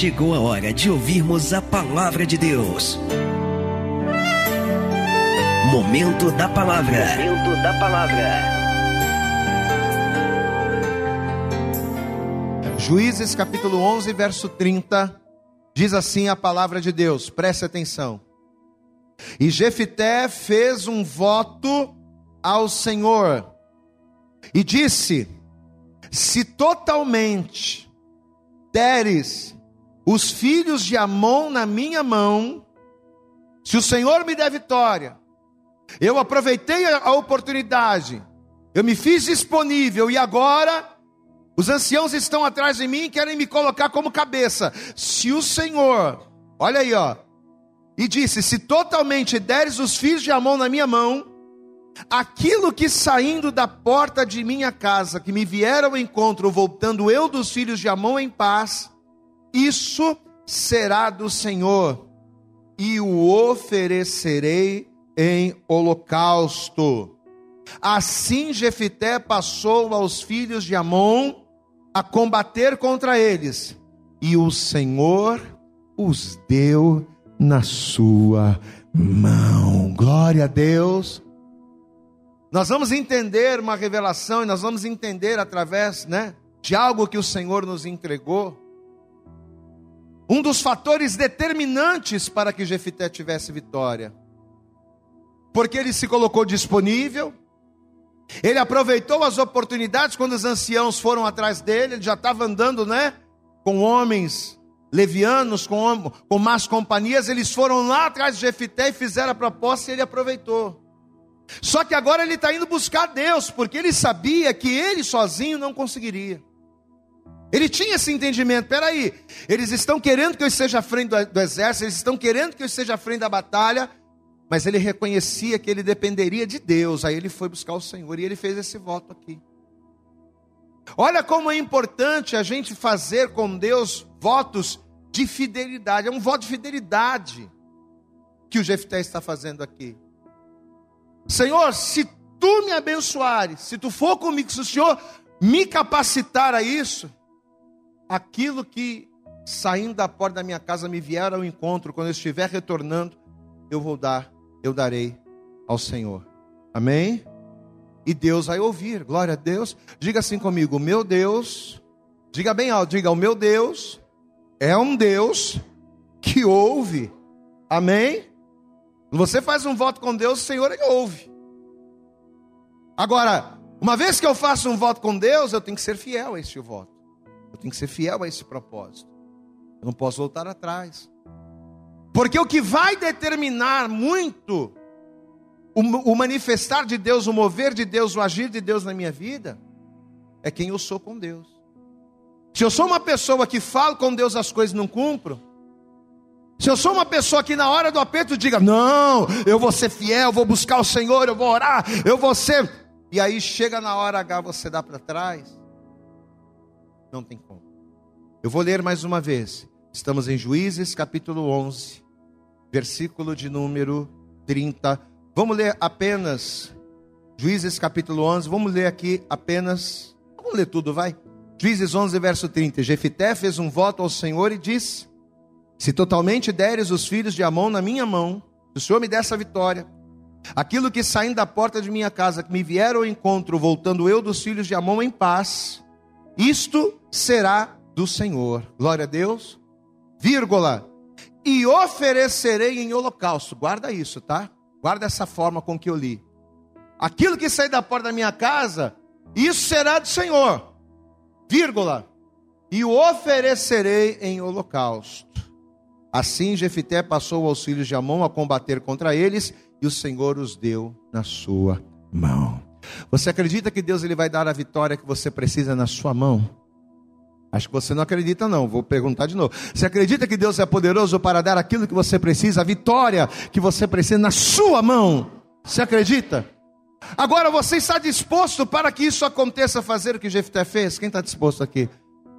chegou a hora de ouvirmos a palavra de Deus. Momento da palavra. Momento da palavra. Juízes capítulo 11, verso 30, diz assim a palavra de Deus, preste atenção. E Jefité fez um voto ao Senhor e disse: Se totalmente deres os filhos de Amon na minha mão, se o Senhor me der vitória, eu aproveitei a oportunidade, eu me fiz disponível e agora os anciãos estão atrás de mim e querem me colocar como cabeça. Se o Senhor, olha aí, ó, e disse: Se totalmente deres os filhos de Amon na minha mão, aquilo que saindo da porta de minha casa, que me vieram ao encontro, voltando eu dos filhos de Amon em paz, isso será do Senhor, e o oferecerei em holocausto. Assim Jefité passou aos filhos de Amon a combater contra eles, e o Senhor os deu na sua mão. Glória a Deus. Nós vamos entender uma revelação e nós vamos entender através, né, de algo que o Senhor nos entregou. Um dos fatores determinantes para que Jefité tivesse vitória. Porque ele se colocou disponível, ele aproveitou as oportunidades quando os anciãos foram atrás dele, ele já estava andando, né, com homens levianos, com, com más companhias, eles foram lá atrás de Jefité e fizeram a proposta e ele aproveitou. Só que agora ele está indo buscar Deus, porque ele sabia que ele sozinho não conseguiria. Ele tinha esse entendimento, peraí, eles estão querendo que eu esteja à frente do, do exército, eles estão querendo que eu esteja à frente da batalha, mas ele reconhecia que ele dependeria de Deus, aí ele foi buscar o Senhor e ele fez esse voto aqui. Olha como é importante a gente fazer com Deus votos de fidelidade, é um voto de fidelidade que o Jefté está fazendo aqui. Senhor, se tu me abençoares, se tu for comigo, se o Senhor me capacitar a isso, aquilo que saindo da porta da minha casa me vier ao encontro, quando eu estiver retornando, eu vou dar, eu darei ao Senhor. Amém? E Deus vai ouvir, glória a Deus. Diga assim comigo: meu Deus, diga bem alto, diga: o meu Deus é um Deus que ouve. Amém? Você faz um voto com Deus, o Senhor ele ouve. Agora, uma vez que eu faço um voto com Deus, eu tenho que ser fiel a esse voto. Eu tenho que ser fiel a esse propósito. Eu não posso voltar atrás. Porque o que vai determinar muito o, manifestar de Deus, o mover de Deus, o agir de Deus na minha vida, é quem eu sou com Deus. Se eu sou uma pessoa que falo com Deus as coisas não cumpro, se eu sou uma pessoa que na hora do aperto diga, não, eu vou ser fiel, vou buscar o Senhor, eu vou orar, eu vou ser. E aí chega na hora H, você dá para trás. Não tem como. Eu vou ler mais uma vez. Estamos em Juízes capítulo 11, versículo de número 30. Vamos ler apenas Juízes capítulo 11. Vamos ler aqui apenas. Vamos ler tudo, vai. Juízes 11, verso 30. Jefité fez um voto ao Senhor e disse: se totalmente deres os filhos de Amon na minha mão, se o Senhor me der essa vitória, aquilo que saindo da porta de minha casa, que me vieram ao encontro, voltando eu dos filhos de Amon em paz, isto será do Senhor. Glória a Deus. Vírgula. E oferecerei em holocausto. Guarda isso, tá? Guarda essa forma com que eu li. Aquilo que sair da porta da minha casa, isso será do Senhor. Vírgula. E o oferecerei em holocausto. Assim Jefité passou aos filhos de Amon a combater contra eles, e o Senhor os deu na sua mão. Você acredita que Deus ele vai dar a vitória que você precisa na sua mão? Acho que você não acredita, não. Vou perguntar de novo. Você acredita que Deus é poderoso para dar aquilo que você precisa, a vitória que você precisa na sua mão? Você acredita? Agora você está disposto para que isso aconteça, fazer o que Jefté fez? Quem está disposto aqui?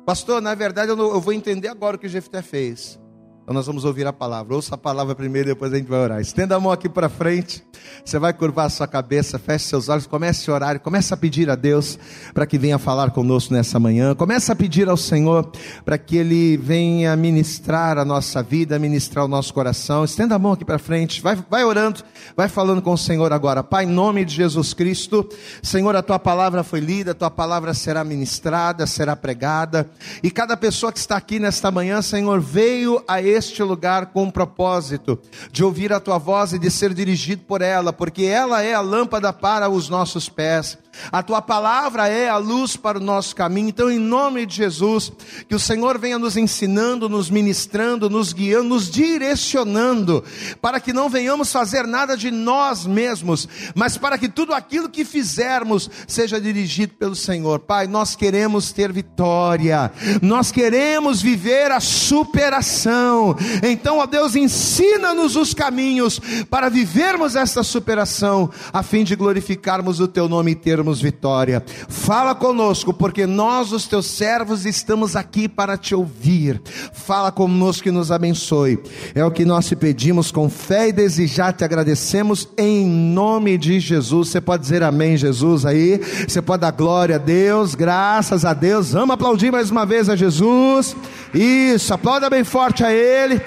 Pastor, na verdade eu, não, eu vou entender agora o que Jefté fez. Então nós vamos ouvir a palavra. Ouça a palavra primeiro, depois a gente vai orar. Estenda a mão aqui para frente. Você vai curvar a sua cabeça, feche seus olhos, comece a orar, comece a pedir a Deus para que venha falar conosco nessa manhã. Comece a pedir ao Senhor para que Ele venha ministrar a nossa vida, ministrar o nosso coração. Estenda a mão aqui para frente, vai, vai orando, vai falando com o Senhor agora. Pai, em nome de Jesus Cristo, Senhor, a tua palavra foi lida, a tua palavra será ministrada, será pregada. E cada pessoa que está aqui nesta manhã, Senhor, veio a este lugar com um propósito de ouvir a tua voz e de ser dirigido por ela, porque ela é a lâmpada para os nossos pés. A tua palavra é a luz para o nosso caminho. Então, em nome de Jesus, que o Senhor venha nos ensinando, nos ministrando, nos guiando, nos direcionando, para que não venhamos fazer nada de nós mesmos, mas para que tudo aquilo que fizermos seja dirigido pelo Senhor. Pai, nós queremos ter vitória, nós queremos viver a superação. Então, ó Deus, ensina-nos os caminhos para vivermos essa superação, a fim de glorificarmos o teu nome e ter termos vitória. Fala conosco, porque nós, os teus servos, estamos aqui para te ouvir. Fala conosco e nos abençoe. É o que nós te pedimos com fé e desejar te agradecemos em nome de Jesus. Você pode dizer amém, Jesus aí. Você pode dar glória a Deus, graças a Deus. Vamos aplaudir mais uma vez a Jesus. Isso, aplauda bem forte a Ele.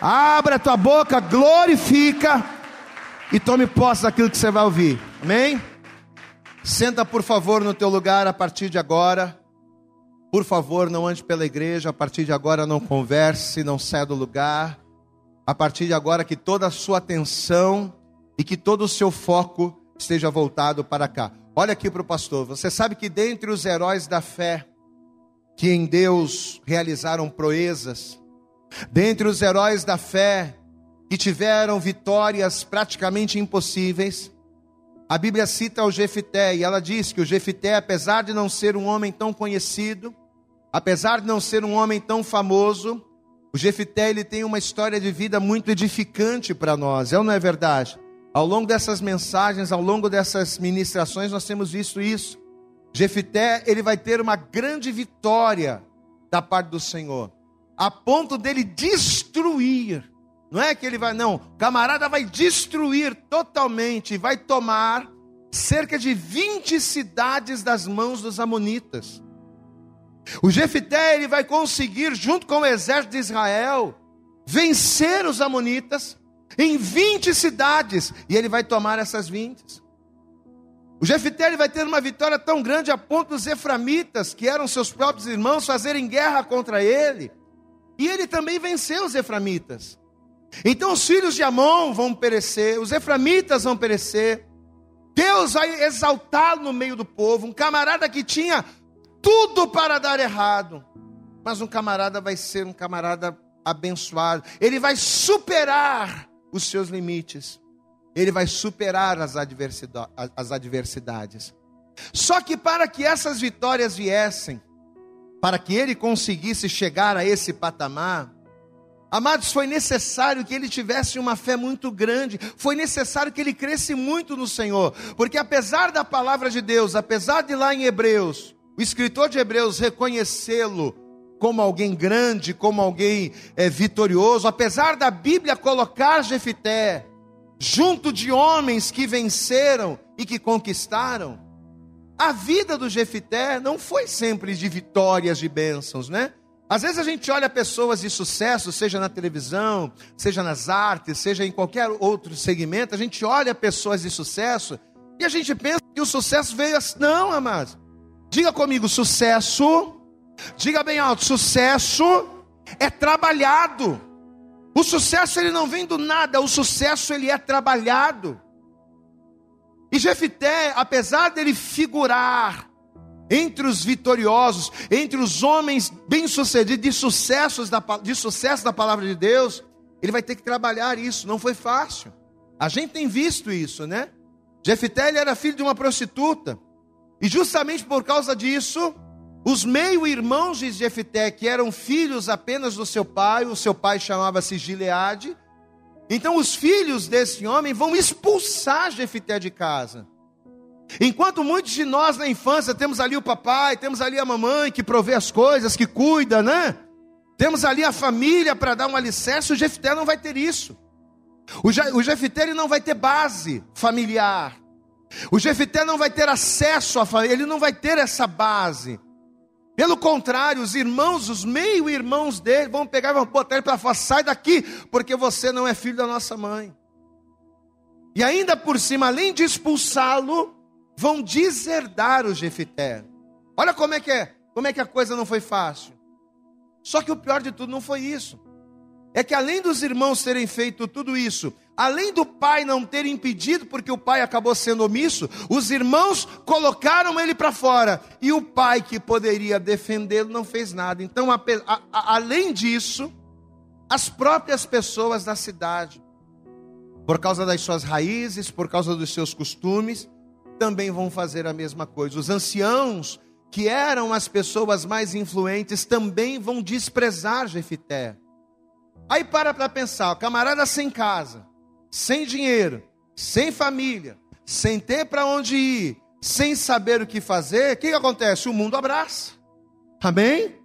Abra a tua boca, glorifica e tome posse daquilo que você vai ouvir. Amém? Senta, por favor, no teu lugar a partir de agora. Por favor, não ande pela igreja. A partir de agora, não converse, não saia do lugar. A partir de agora, que toda a sua atenção e que todo o seu foco esteja voltado para cá. Olha aqui para o pastor. Você sabe que dentre os heróis da fé que em Deus realizaram proezas, dentre os heróis da fé que tiveram vitórias praticamente impossíveis, a Bíblia cita o Jefité e ela diz que o Jefité, apesar de não ser um homem tão conhecido, apesar de não ser um homem tão famoso, o Jefité ele tem uma história de vida muito edificante para nós. É ou não é verdade? Ao longo dessas mensagens, ao longo dessas ministrações, nós temos visto isso. Jefité, ele vai ter uma grande vitória da parte do Senhor, a ponto dele destruir não é que ele vai, não. O camarada vai destruir totalmente, vai tomar cerca de 20 cidades das mãos dos amonitas. O Jefité ele vai conseguir, junto com o exército de Israel, vencer os amonitas em 20 cidades, e ele vai tomar essas 20. O Jefité ele vai ter uma vitória tão grande a ponto dos eframitas, que eram seus próprios irmãos, fazerem guerra contra ele. E ele também venceu os eframitas. Então os filhos de Amon vão perecer, os eframitas vão perecer. Deus vai exaltá-lo no meio do povo, um camarada que tinha tudo para dar errado, mas um camarada vai ser um camarada abençoado. Ele vai superar os seus limites. Ele vai superar as adversidades. Só que para que essas vitórias viessem, para que ele conseguisse chegar a esse patamar, Amados, foi necessário que ele tivesse uma fé muito grande, foi necessário que ele cresce muito no Senhor, porque apesar da palavra de Deus, apesar de lá em Hebreus, o escritor de Hebreus reconhecê-lo como alguém grande, como alguém é, vitorioso, apesar da Bíblia colocar Jefité junto de homens que venceram e que conquistaram, a vida do Jefité não foi sempre de vitórias, de bênçãos, né? Às vezes a gente olha pessoas de sucesso, seja na televisão, seja nas artes, seja em qualquer outro segmento, a gente olha pessoas de sucesso e a gente pensa que o sucesso veio assim. Não, amados. Diga comigo, sucesso. Diga bem alto, sucesso é trabalhado. O sucesso ele não vem do nada, o sucesso ele é trabalhado. E Jefité, apesar dele figurar entre os vitoriosos, entre os homens bem-sucedidos, de, sucessos da, de sucesso da palavra de Deus, ele vai ter que trabalhar isso, não foi fácil. A gente tem visto isso, né? Jefité era filho de uma prostituta, e justamente por causa disso, os meio-irmãos de Jefité, que eram filhos apenas do seu pai, o seu pai chamava-se Gileade, então os filhos desse homem vão expulsar Jefité de casa. Enquanto muitos de nós na infância temos ali o papai, temos ali a mamãe que provê as coisas, que cuida, né? Temos ali a família para dar um alicerce, o Jefté não vai ter isso. O, Je, não vai ter base familiar. O Jefté não vai ter acesso à família, ele não vai ter essa base. Pelo contrário, os irmãos, os meio-irmãos dele, vão pegar e vão botar ele para fora, sai daqui, porque você não é filho da nossa mãe. E ainda por cima, além de expulsá-lo, vão deserdar o Jefité. Olha como é que é, como é que a coisa não foi fácil. Só que o pior de tudo não foi isso. É que além dos irmãos terem feito tudo isso, além do pai não ter impedido, porque o pai acabou sendo omisso, os irmãos colocaram ele para fora. E o pai que poderia defendê-lo não fez nada. Então, a, a, a, além disso, as próprias pessoas da cidade, por causa das suas raízes, por causa dos seus costumes, também vão fazer a mesma coisa. Os anciãos, que eram as pessoas mais influentes, também vão desprezar Jefité. Aí para para pensar, o camarada sem casa, sem dinheiro, sem família, sem ter para onde ir, sem saber o que fazer, o que, que acontece? O mundo abraça. Amém?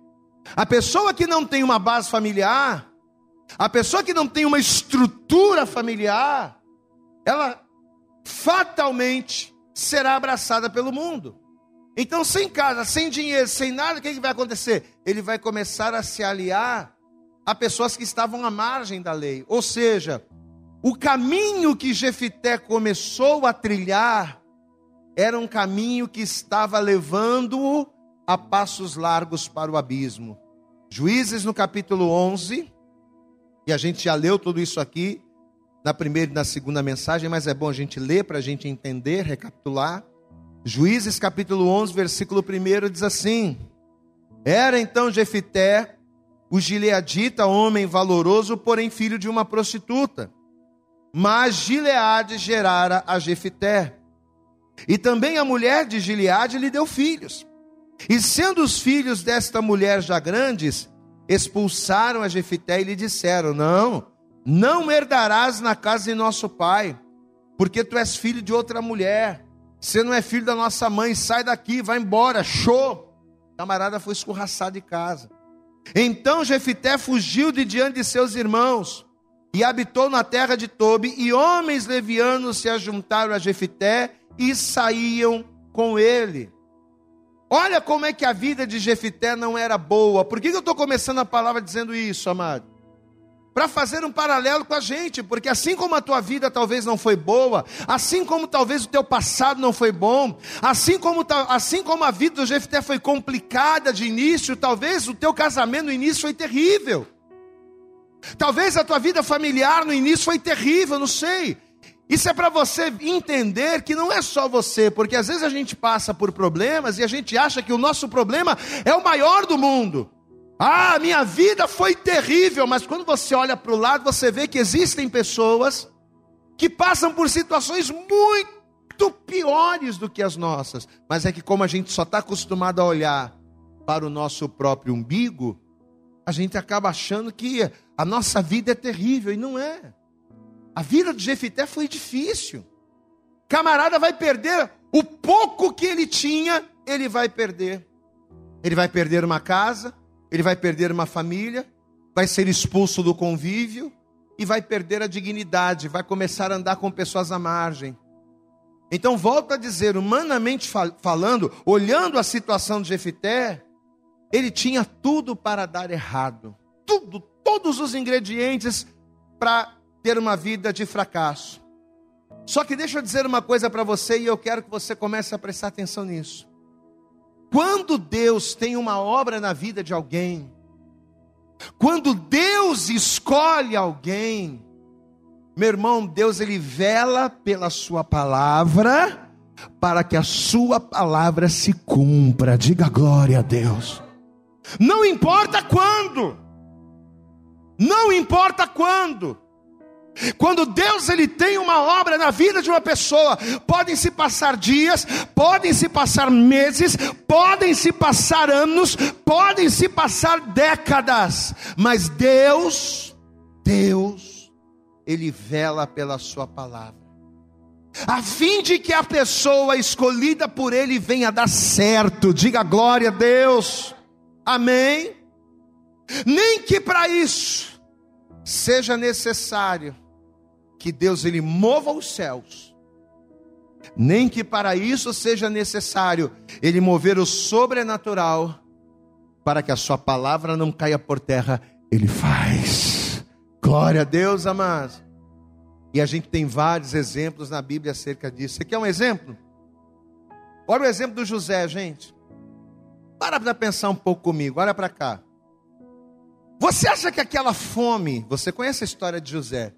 A pessoa que não tem uma base familiar, a pessoa que não tem uma estrutura familiar, ela fatalmente será abraçada pelo mundo. Então, sem casa, sem dinheiro, sem nada, o que, que vai acontecer? Ele vai começar a se aliar a pessoas que estavam à margem da lei. Ou seja, o caminho que Jefité começou a trilhar era um caminho que estava levando-o a passos largos para o abismo. Juízes no capítulo 11, e a gente já leu tudo isso aqui na primeira e na segunda mensagem, mas é bom a gente ler para a gente entender, recapitular. Juízes capítulo 11, versículo 1 diz assim: Era então Jefité o gileadita, homem valoroso, porém filho de uma prostituta. Mas Gileade gerara a Jefité. E também a mulher de Gileade lhe deu filhos. E sendo os filhos desta mulher já grandes, expulsaram a Jefité e lhe disseram: Não, não herdarás na casa de nosso pai, porque tu és filho de outra mulher. Você não é filho da nossa mãe, sai daqui, vai embora, show. O camarada foi escorraçado de casa. Então Jefité fugiu de diante de seus irmãos e habitou na terra de Tobi, e homens levianos se ajuntaram a Jefité e saíam com ele. Olha como é que a vida de Jefité não era boa. Por que eu estou começando a palavra dizendo isso, amado? Para fazer um paralelo com a gente, porque assim como a tua vida talvez não foi boa, assim como talvez o teu passado não foi bom, assim como, assim como a vida do Jefté foi complicada de início, talvez o teu casamento no início foi terrível. Talvez a tua vida familiar no início foi terrível, não sei. Isso é para você entender que não é só você, porque às vezes a gente passa por problemas e a gente acha que o nosso problema é o maior do mundo. Ah, minha vida foi terrível, mas quando você olha para o lado, você vê que existem pessoas que passam por situações muito piores do que as nossas. Mas é que, como a gente só está acostumado a olhar para o nosso próprio umbigo, a gente acaba achando que a nossa vida é terrível, e não é. A vida de Jefité foi difícil. Camarada vai perder o pouco que ele tinha, ele vai perder. Ele vai perder uma casa, ele vai perder uma família, vai ser expulso do convívio e vai perder a dignidade, vai começar a andar com pessoas à margem. Então, volto a dizer, humanamente falando, olhando a situação de Jefité, ele tinha tudo para dar errado. Tudo, todos os ingredientes para ter uma vida de fracasso. Só que deixa eu dizer uma coisa para você e eu quero que você comece a prestar atenção nisso. Quando Deus tem uma obra na vida de alguém, quando Deus escolhe alguém, meu irmão, Deus ele vela pela sua palavra para que a sua palavra se cumpra. Diga glória a Deus. Não importa quando. Não importa quando. Quando Deus ele tem uma obra na vida de uma pessoa, podem se passar dias, podem se passar meses, podem se passar anos, podem se passar décadas, mas Deus, Deus, ele vela pela sua palavra. A fim de que a pessoa escolhida por ele venha dar certo. Diga glória a Deus. Amém. Nem que para isso seja necessário que Deus ele mova os céus. Nem que para isso seja necessário ele mover o sobrenatural para que a sua palavra não caia por terra, ele faz. Glória a Deus, amados. E a gente tem vários exemplos na Bíblia acerca disso. Você quer um exemplo? Olha o exemplo do José, gente. Para para pensar um pouco comigo, olha para cá. Você acha que aquela fome, você conhece a história de José?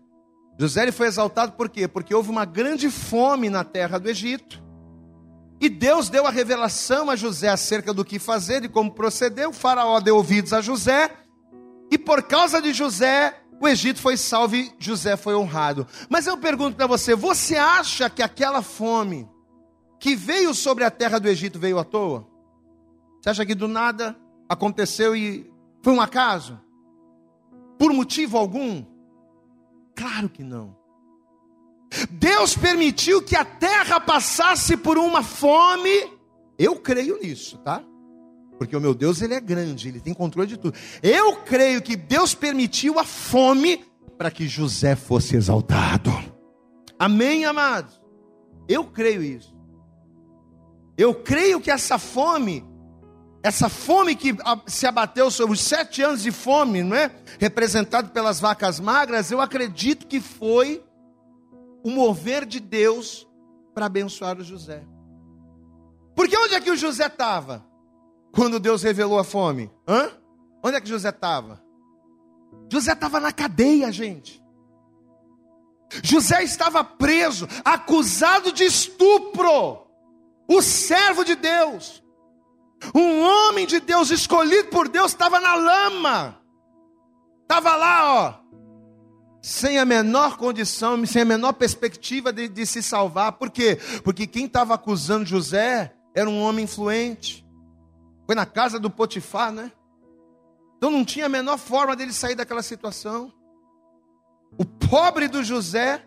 José foi exaltado por quê? Porque houve uma grande fome na terra do Egito. E Deus deu a revelação a José acerca do que fazer e como proceder. O faraó deu ouvidos a José. E por causa de José, o Egito foi salvo e José foi honrado. Mas eu pergunto para você: você acha que aquela fome que veio sobre a terra do Egito veio à toa? Você acha que do nada aconteceu e foi um acaso? Por motivo algum? Claro que não. Deus permitiu que a terra passasse por uma fome. Eu creio nisso, tá? Porque o meu Deus, ele é grande, ele tem controle de tudo. Eu creio que Deus permitiu a fome para que José fosse exaltado. Amém, amados? Eu creio isso. Eu creio que essa fome, essa fome que se abateu sobre os sete anos de fome, não é? Representado pelas vacas magras, eu acredito que foi o mover de Deus para abençoar o José. Porque onde é que o José estava? Quando Deus revelou a fome? Hã? Onde é que José estava? José estava na cadeia, gente. José estava preso, acusado de estupro. O servo de Deus, um homem de Deus escolhido por Deus, estava na lama. Estava lá, ó, sem a menor condição, sem a menor perspectiva de, de se salvar. Por quê? Porque quem estava acusando José era um homem influente. Foi na casa do Potifar, né? Então não tinha a menor forma dele sair daquela situação. O pobre do José,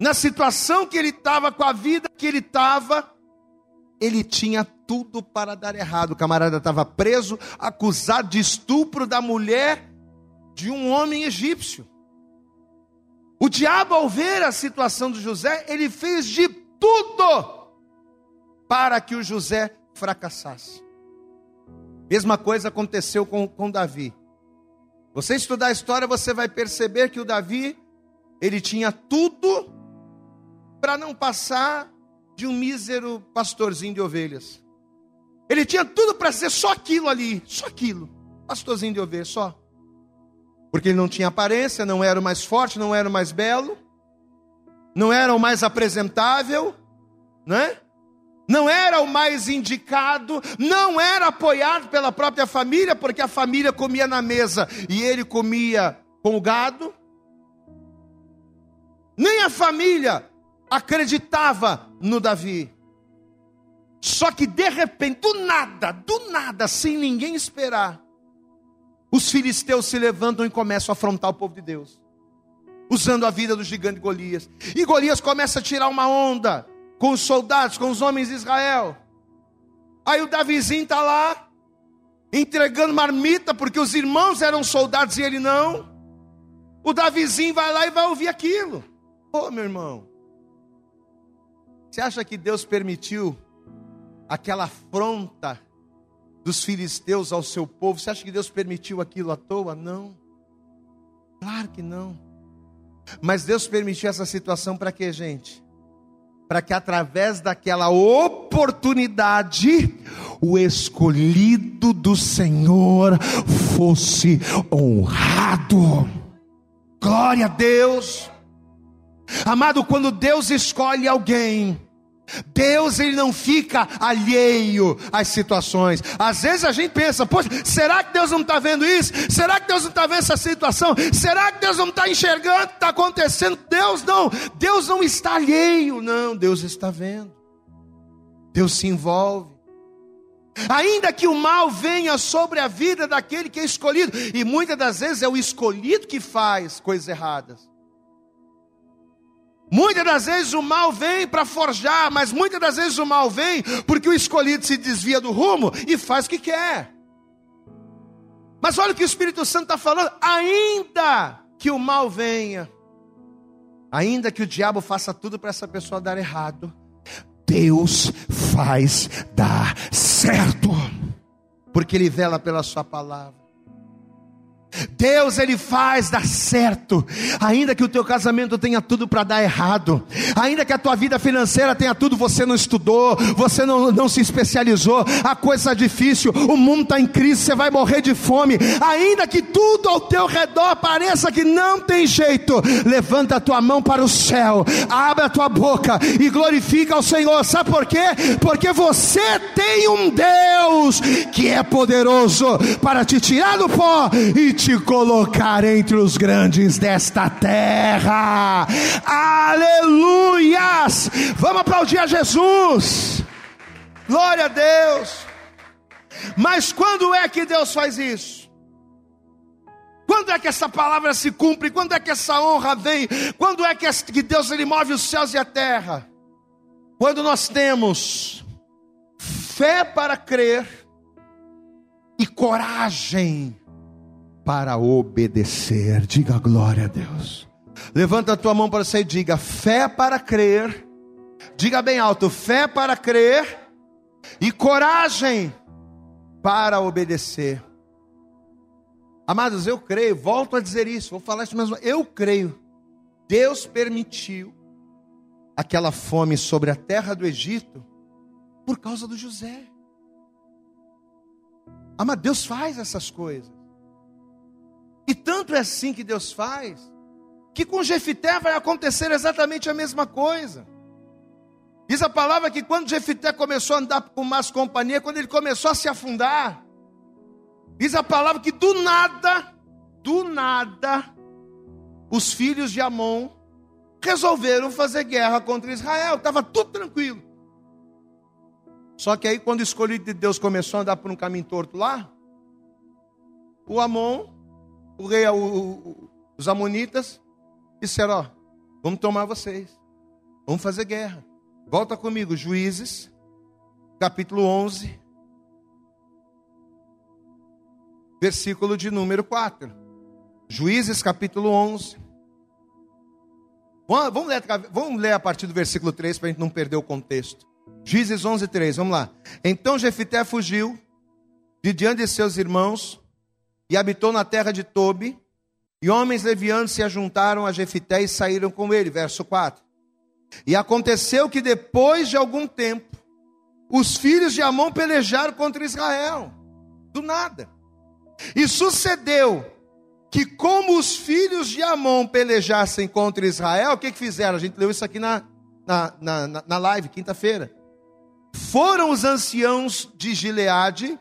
na situação que ele estava, com a vida que ele estava, ele tinha tudo para dar errado. O camarada estava preso, acusado de estupro da mulher de um homem egípcio. O diabo, ao ver a situação do José, ele fez de tudo para que o José fracassasse. Mesma coisa aconteceu com, com Davi. Você estudar a história, você vai perceber que o Davi, ele tinha tudo para não passar de um mísero pastorzinho de ovelhas. Ele tinha tudo para ser só aquilo ali, só aquilo, pastorzinho de ovelhas, só. Porque ele não tinha aparência, não era o mais forte, não era o mais belo, não era o mais apresentável, né? não era o mais indicado, não era apoiado pela própria família, porque a família comia na mesa e ele comia com o gado. Nem a família acreditava no Davi. Só que de repente, do nada, do nada, sem ninguém esperar, os filisteus se levantam e começam a afrontar o povo de Deus, usando a vida do gigante Golias. E Golias começa a tirar uma onda com os soldados, com os homens de Israel. Aí o Davizinho está lá, entregando marmita, porque os irmãos eram soldados e ele não. O Davizinho vai lá e vai ouvir aquilo. Ô oh, meu irmão, você acha que Deus permitiu aquela afronta dos filisteus ao seu povo? Você acha que Deus permitiu aquilo à toa? Não. Claro que não. Mas Deus permitiu essa situação para quê, gente? para que através daquela oportunidade o escolhido do Senhor fosse honrado. Glória a Deus. Amado, quando Deus escolhe alguém, Deus ele não fica alheio às situações. Às vezes a gente pensa, poxa, será que Deus não está vendo isso? Será que Deus não está vendo essa situação? Será que Deus não está enxergando o que está acontecendo? Deus não, Deus não está alheio, não, Deus está vendo. Deus se envolve. Ainda que o mal venha sobre a vida daquele que é escolhido, e muitas das vezes é o escolhido que faz coisas erradas. Muitas das vezes o mal vem para forjar, mas muitas das vezes o mal vem porque o escolhido se desvia do rumo e faz o que quer. Mas olha o que o Espírito Santo está falando: ainda que o mal venha, ainda que o diabo faça tudo para essa pessoa dar errado, Deus faz dar certo, porque Ele vela pela Sua palavra. Deus ele faz dar certo, ainda que o teu casamento tenha tudo para dar errado, ainda que a tua vida financeira tenha tudo, você não estudou, você não, não se especializou, a coisa é difícil, o mundo está em crise, você vai morrer de fome, ainda que tudo ao teu redor pareça que não tem jeito, levanta a tua mão para o céu, abre a tua boca e glorifica ao Senhor, sabe por quê? Porque você tem um Deus que é poderoso para te tirar do pó e te colocar entre os grandes desta terra. Aleluias! Vamos aplaudir a Jesus. Glória a Deus. Mas quando é que Deus faz isso? Quando é que essa palavra se cumpre? Quando é que essa honra vem? Quando é que Deus ele move os céus e a terra? Quando nós temos fé para crer e coragem para obedecer. Diga glória a Deus. Levanta a tua mão para você e diga: fé para crer. Diga bem alto: fé para crer e coragem para obedecer. Amados, eu creio, volto a dizer isso, vou falar isso mesmo. Eu creio. Deus permitiu aquela fome sobre a terra do Egito por causa do José. Ama, Deus faz essas coisas. E tanto é assim que Deus faz, que com Jefité vai acontecer exatamente a mesma coisa. Diz a palavra que quando Jefité começou a andar com más companhia, quando ele começou a se afundar, diz a palavra que do nada, do nada, os filhos de Amon resolveram fazer guerra contra Israel, estava tudo tranquilo. Só que aí, quando o escolhido de Deus começou a andar por um caminho torto lá, o Amon o rei, o, os amonitas, disseram: Ó, vamos tomar vocês, vamos fazer guerra. Volta comigo, Juízes, capítulo 11, versículo de número 4. Juízes, capítulo 11. Vamos ler, vamos ler a partir do versículo 3 para a gente não perder o contexto. Juízes 11, 3, vamos lá. Então Jefité fugiu de diante de seus irmãos e habitou na terra de Tobi. E homens levianos se ajuntaram a Jefité e saíram com ele. Verso 4. E aconteceu que depois de algum tempo, os filhos de Amon pelejaram contra Israel. Do nada. E sucedeu que, como os filhos de Amon pelejassem contra Israel, o que, que fizeram? A gente leu isso aqui na, na, na, na live, quinta-feira. Foram os anciãos de Gileade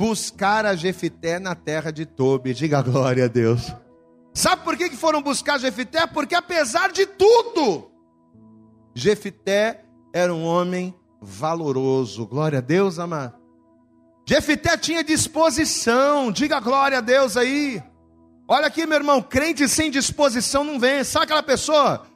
buscar a Jefité na terra de Tobi. Diga glória a Deus. Sabe por que foram buscar Jefité? Porque apesar de tudo, Jefité era um homem valoroso. Glória a Deus, amado. Jefité tinha disposição. Diga glória a Deus aí. Olha aqui, meu irmão, crente sem disposição não vem. Sabe aquela pessoa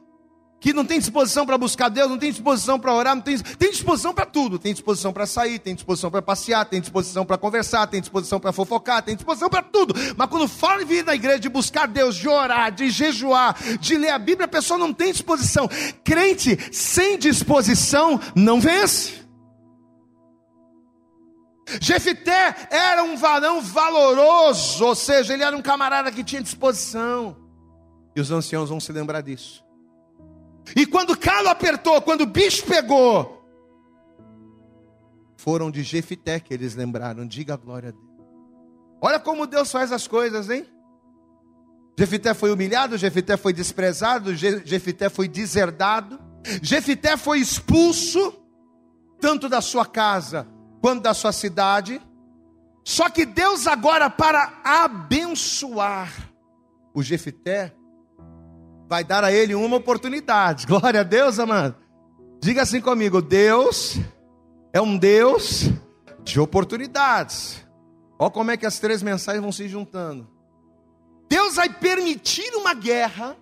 que não tem disposição para buscar Deus, não tem disposição para orar, não tem, tem disposição para tudo. Tem disposição para sair, tem disposição para passear, tem disposição para conversar, tem disposição para fofocar, tem disposição para tudo. Mas quando fala em vir na igreja, de buscar Deus, de orar, de jejuar, de ler a Bíblia, a pessoa não tem disposição. Crente sem disposição não vence. Jefité era um varão valoroso, ou seja, ele era um camarada que tinha disposição. E os anciãos vão se lembrar disso. E quando o calo apertou, quando o bicho pegou, foram de Jefité que eles lembraram. Diga a glória a Deus. Olha como Deus faz as coisas, hein? Jefité foi humilhado, Jefité foi desprezado, Jefité foi deserdado, Jefité foi expulso, tanto da sua casa quanto da sua cidade. Só que Deus agora, para abençoar o Jefité, vai dar a ele uma oportunidade. Glória a Deus, amado. Diga assim comigo: Deus é um Deus de oportunidades. Olha como é que as três mensagens vão se juntando. Deus vai permitir uma guerra.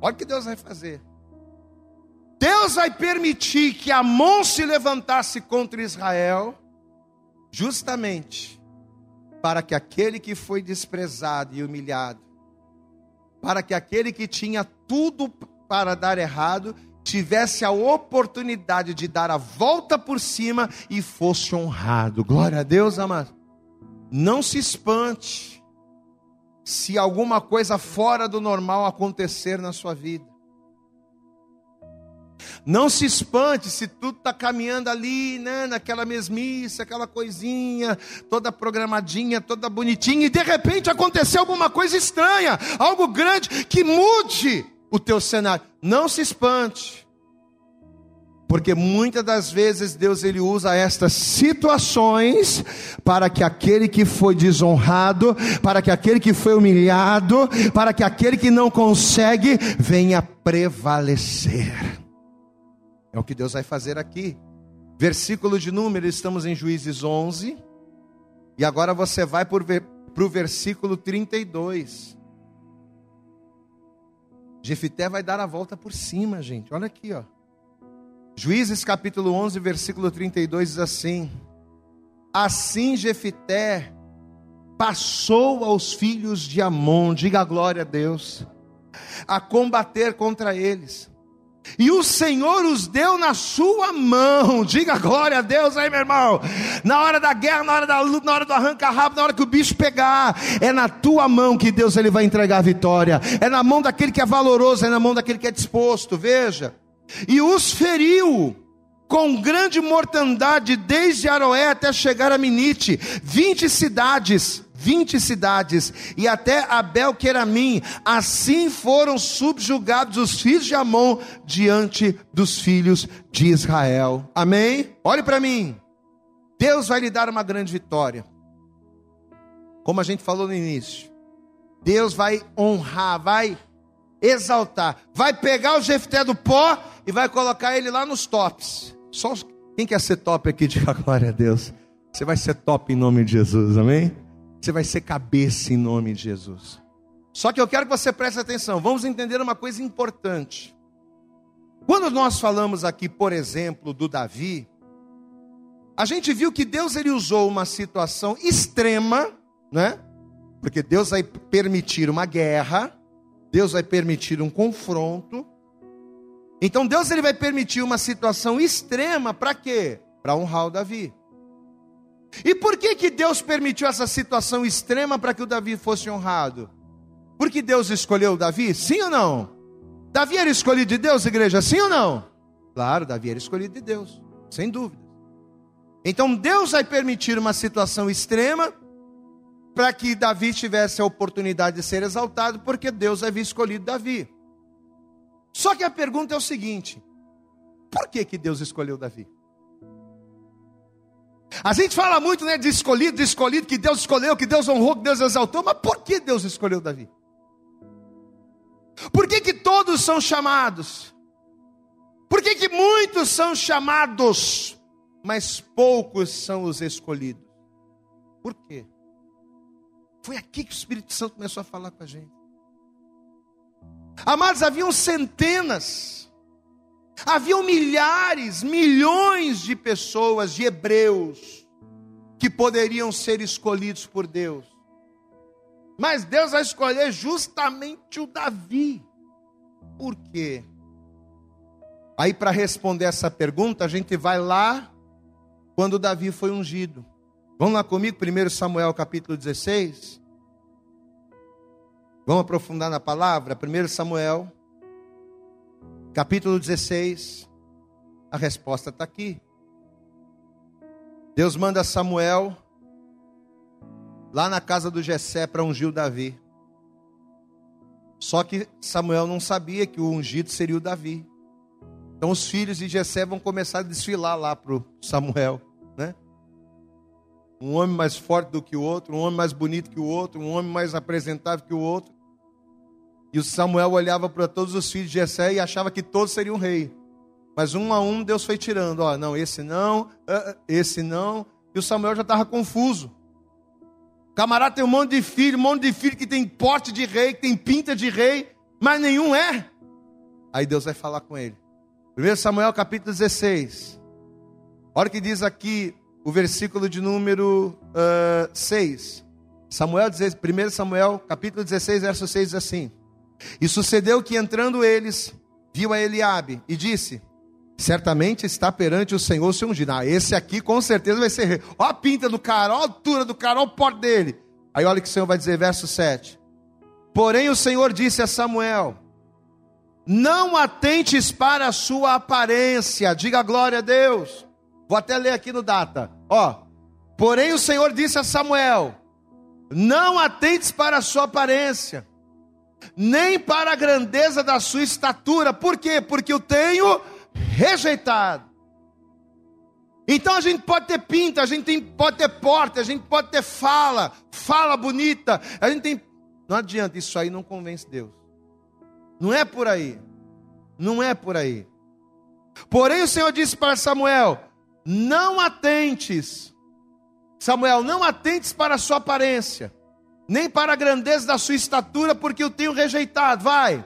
Olha o que Deus vai fazer. Deus vai permitir que Amon se levantasse contra Israel, justamente para que aquele que foi desprezado e humilhado, para que aquele que tinha tudo para dar errado, tivesse a oportunidade de dar a volta por cima e fosse honrado. Glória a Deus, amado. Não se espante se alguma coisa fora do normal acontecer na sua vida. Não se espante se tudo está caminhando ali, né, naquela mesmice, aquela coisinha, toda programadinha, toda bonitinha, e de repente acontecer alguma coisa estranha, algo grande que mude o teu cenário. Não se espante. Porque muitas das vezes Deus ele usa estas situações para que aquele que foi desonrado, para que aquele que foi humilhado, para que aquele que não consegue venha prevalecer. É o que Deus vai fazer aqui. Versículo de número, estamos em Juízes 11. E agora você vai para o versículo 32. Jefité vai dar a volta por cima, gente. Olha aqui, ó. Juízes capítulo 11, versículo 32 diz assim: Assim Jefité passou aos filhos de Amon, diga a glória a Deus, a combater contra eles. E o Senhor os deu na sua mão. Diga glória a Deus aí, meu irmão. Na hora da guerra, na hora da luta, na hora do arranca-rabo, na hora que o bicho pegar, é na tua mão que Deus ele vai entregar a vitória. É na mão daquele que é valoroso, é na mão daquele que é disposto. Veja. E os feriu com grande mortandade desde Aroé até chegar a Minite, vinte cidades 20 cidades, e até Abel Queramim, assim foram subjugados os filhos de Amon diante dos filhos de Israel. Amém? Olhe para mim. Deus vai lhe dar uma grande vitória. Como a gente falou no início. Deus vai honrar, vai exaltar, vai pegar o Jefté do pó e vai colocar ele lá nos tops. Só quem quer ser top aqui, diga glória a Deus. Você vai ser top em nome de Jesus, amém? Você vai ser cabeça em nome de Jesus. Só que eu quero que você preste atenção. Vamos entender uma coisa importante. Quando nós falamos aqui, por exemplo, do Davi, a gente viu que Deus ele usou uma situação extrema, né? Porque Deus vai permitir uma guerra, Deus vai permitir um confronto. Então Deus ele vai permitir uma situação extrema para quê? Para honrar o Davi. E por que, que Deus permitiu essa situação extrema para que o Davi fosse honrado? Porque Deus escolheu Davi? Sim ou não? Davi era escolhido de Deus, igreja? Sim ou não? Claro, Davi era escolhido de Deus, sem dúvida. Então Deus vai permitir uma situação extrema para que Davi tivesse a oportunidade de ser exaltado, porque Deus havia escolhido Davi. Só que a pergunta é o seguinte: por que, que Deus escolheu Davi? A gente fala muito né, de escolhido, de escolhido, que Deus escolheu, que Deus honrou, que Deus exaltou, mas por que Deus escolheu Davi? Por que, que todos são chamados? Por que, que muitos são chamados, mas poucos são os escolhidos? Por quê? Foi aqui que o Espírito Santo começou a falar com a gente. Amados, haviam centenas, Haviam milhares, milhões de pessoas, de hebreus, que poderiam ser escolhidos por Deus. Mas Deus vai escolher justamente o Davi. Por quê? Aí, para responder essa pergunta, a gente vai lá quando Davi foi ungido. Vamos lá comigo, 1 Samuel capítulo 16. Vamos aprofundar na palavra? 1 Samuel capítulo 16, a resposta está aqui. Deus manda Samuel lá na casa do Jessé para ungir o Davi. Só que Samuel não sabia que o ungido seria o Davi. Então os filhos de Jessé vão começar a desfilar lá para o Samuel, né? Um homem mais forte do que o outro, um homem mais bonito que o outro, um homem mais apresentável que o outro. E o Samuel olhava para todos os filhos de Jessé e achava que todos seriam rei. Mas um a um Deus foi tirando, ó, não, esse não, ah, ah, esse não. E o Samuel já estava confuso. O camarada tem um monte de filho, um monte de filho que tem porte de rei, que tem pinta de rei, mas nenhum é. Aí Deus vai falar com ele. 1 Samuel capítulo 16. Olha o que diz aqui o versículo de número uh, ah, 6. Samuel, 1 Samuel, capítulo 16, verso 6 diz assim: E sucedeu que entrando eles, viu a Eliabe e disse: Certamente está perante o Senhor seu ungido. Ah, esse aqui com certeza vai ser rei. Olha a pinta do cara, olha a altura do cara, olha o porte dele. Aí olha o que o Senhor vai dizer, verso 7. Porém o Senhor disse a Samuel: Não atentes para a sua aparência, diga glória a Deus. Vou até ler aqui no data. Ó, porém o Senhor disse a Samuel: não atentes para a sua aparência, nem para a grandeza da sua estatura. Por quê? Porque eu tenho rejeitado. Então a gente pode ter pinta, a gente tem, pode ter porta, a gente pode ter fala, fala bonita, a gente tem. Não adianta, isso aí não convence Deus. Não é por aí. Não é por aí. Porém, o Senhor disse para Samuel: Não atentes Samuel, não atentes para a sua aparência, nem para a grandeza da sua estatura, porque eu tenho rejeitado. Vai.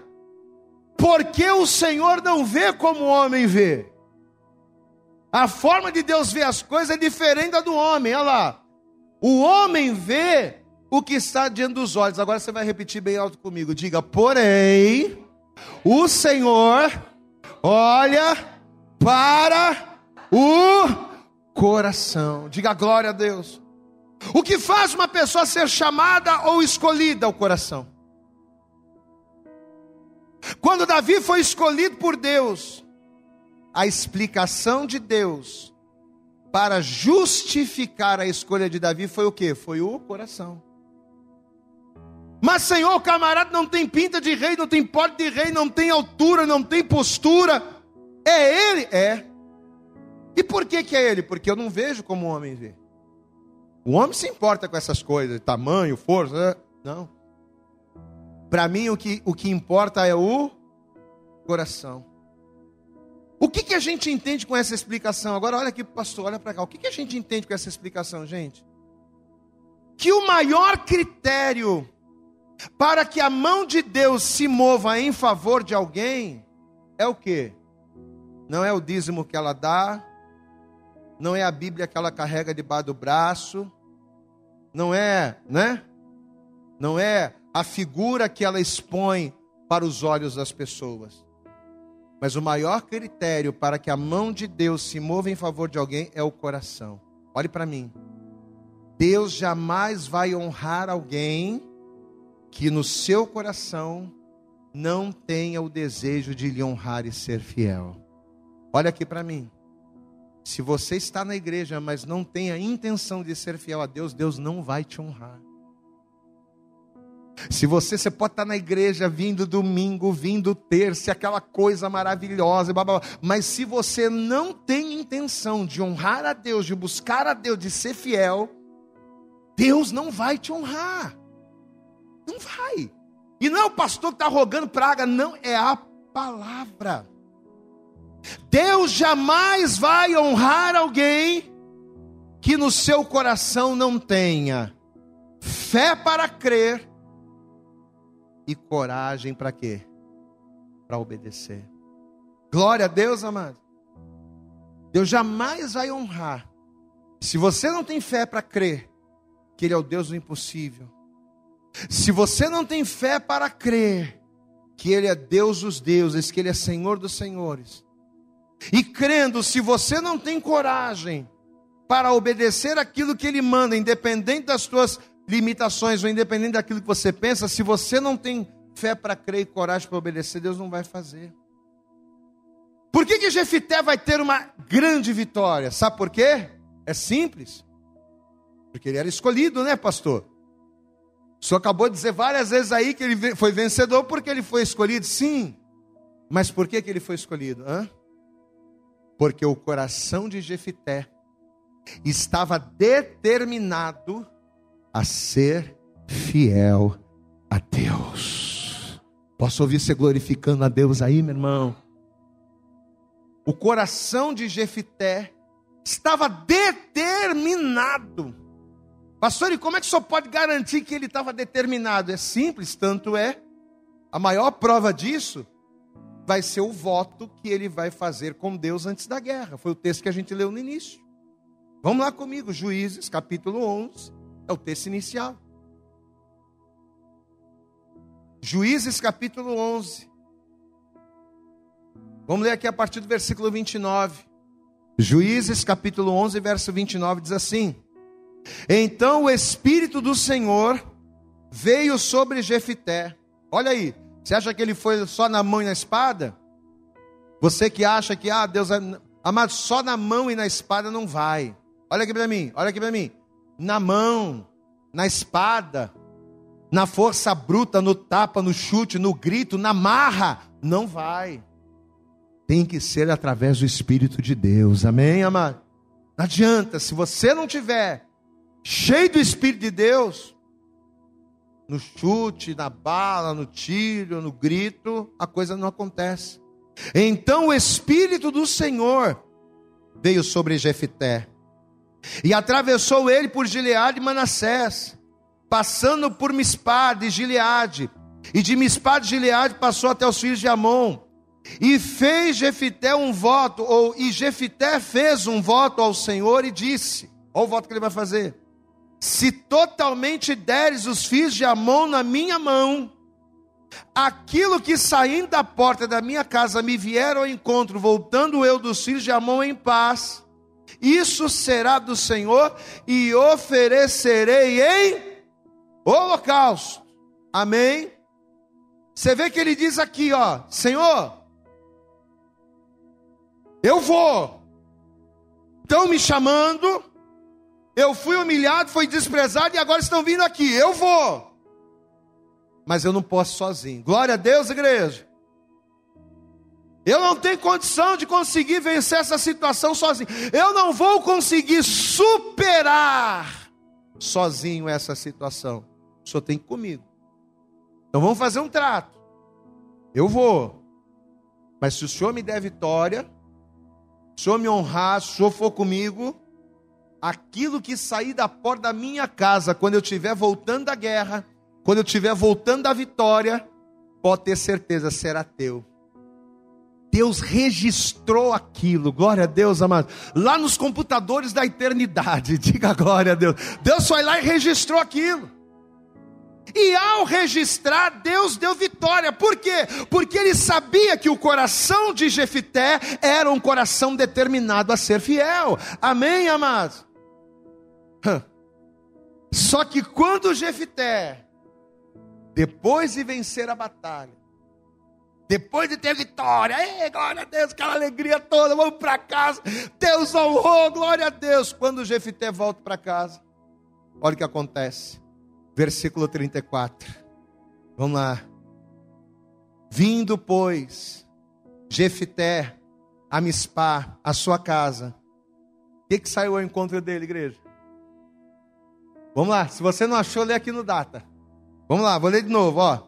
Porque o Senhor não vê como o homem vê. A forma de Deus ver as coisas é diferente da do homem. Olha lá. O homem vê o que está diante dos olhos. Agora você vai repetir bem alto comigo. Diga: porém, o Senhor olha para o coração. Diga glória a Deus. O que faz uma pessoa ser chamada ou escolhida? O coração. Quando Davi foi escolhido por Deus, a explicação de Deus para justificar a escolha de Davi foi o que? Foi o coração. Mas, Senhor, o camarada não tem pinta de rei, não tem porte de rei, não tem altura, não tem postura. É ele? É. E por que, que é ele? Porque eu não vejo como o homem vê. O homem se importa com essas coisas, tamanho, força. Né? Não. Para mim, o que, o que importa é o coração. O que, que a gente entende com essa explicação? Agora, olha aqui, pastor, olha para cá. O que, que a gente entende com essa explicação, gente? Que o maior critério para que a mão de Deus se mova em favor de alguém é o que? Não é o dízimo que ela dá, não é a Bíblia que ela carrega debaixo do braço, não é, né? Não é a figura que ela expõe para os olhos das pessoas. Mas o maior critério para que a mão de Deus se mova em favor de alguém é o coração. Olhe para mim. Deus jamais vai honrar alguém que no seu coração não tenha o desejo de lhe honrar e ser fiel. Olha aqui para mim. Se você está na igreja, mas não tem a intenção de ser fiel a Deus, Deus não vai te honrar. Se você, você pode estar na igreja vindo domingo, vindo terça, aquela coisa maravilhosa, blá, blá, blá, mas se você não tem intenção de honrar a Deus, de buscar a Deus, de ser fiel, Deus não vai te honrar. Não vai. E não é o pastor que está rogando praga, não, é a palavra. Deus jamais vai honrar alguém que no seu coração não tenha fé para crer e coragem para quê? Para obedecer. Glória a Deus, amado. Deus jamais vai honrar. Se você não tem fé para crer que Ele é o Deus do impossível, se você não tem fé para crer que Ele é Deus dos deuses, que Ele é Senhor dos senhores, e crendo, se você não tem coragem para obedecer aquilo que Ele manda, independente das suas limitações ou independente daquilo que você pensa, se você não tem fé para crer e coragem para obedecer, Deus não vai fazer. Por que, que Jefité vai ter uma grande vitória? Sabe por quê? É simples. Porque ele era escolhido, né, pastor? O senhor acabou de dizer várias vezes aí que ele foi vencedor porque ele foi escolhido. Sim. Mas por que, que ele foi escolhido? Hã? Porque o coração de Jefité estava determinado a ser fiel a Deus. Posso ouvir você glorificando a Deus aí, meu irmão? O coração de Jefité estava determinado. Pastor, e como é que senhor pode garantir que ele estava determinado? É simples, tanto é. A maior prova disso vai ser o voto que ele vai fazer com Deus antes da guerra. Foi o texto que a gente leu no início. Vamos lá comigo, Juízes, capítulo 11, é o texto inicial. Juízes capítulo 11. Vamos ler aqui a partir do versículo 29. Juízes capítulo 11, verso 29 diz assim: Então o Espírito do Senhor veio sobre Jefité. Olha aí, você acha que ele foi só na mão e na espada? Você que acha que, ah, Deus, amado, só na mão e na espada não vai. Olha aqui para mim, olha aqui para mim. Na mão, na espada, na força bruta, no tapa, no chute, no grito, na marra, não vai. Tem que ser através do Espírito de Deus, amém, amado? Não adianta, se você não tiver cheio do Espírito de Deus, no chute, na bala, no tiro, no grito, a coisa não acontece. Então o Espírito do Senhor veio sobre Jefité e atravessou ele por Gileade e Manassés, passando por Mispade e Gileade, e de Mispade e Gileade passou até os filhos de Amon, e fez Jefité um voto, ou e Jefité fez um voto ao Senhor e disse: Olha o voto que ele vai fazer. Se totalmente deres os filhos de Amon na minha mão, aquilo que saindo da porta da minha casa me vier ao encontro, voltando eu dos filhos de Amon em paz, isso será do Senhor e oferecerei em holocausto. Amém? Você vê que ele diz aqui, ó, Senhor, eu vou. Estão me chamando, eu fui humilhado, fui desprezado e agora estão vindo aqui. Eu vou. Mas eu não posso sozinho. Glória a Deus, igreja. Eu não tenho condição de conseguir vencer essa situação sozinho. Eu não vou conseguir superar sozinho essa situação. O senhor tem comigo. Então vamos fazer um trato. Eu vou. Mas se o senhor me der vitória, se o senhor me honrar, se o senhor for comigo, aquilo que sair da porta da minha casa, quando eu estiver voltando da guerra, quando eu estiver voltando da vitória, pode ter certeza, será teu. Deus registrou aquilo, glória a Deus, amado. Lá nos computadores da eternidade, diga glória a Deus. Deus foi lá e registrou aquilo. E ao registrar, Deus deu vitória. Por quê? Porque ele sabia que o coração de Jefité era um coração determinado a ser fiel. Amém, amados? Só que quando Jefité, depois de vencer a batalha, depois de ter vitória, ei, glória a Deus, aquela alegria toda, vamos para casa, Deus honrou, glória a Deus. Quando Jefité volta para casa, olha o que acontece, versículo 34, vamos lá. Vindo, pois, Jefité a Mispá, a sua casa, o que, que saiu ao encontro dele, igreja? Vamos lá, se você não achou, lê aqui no data. Vamos lá, vou ler de novo, ó.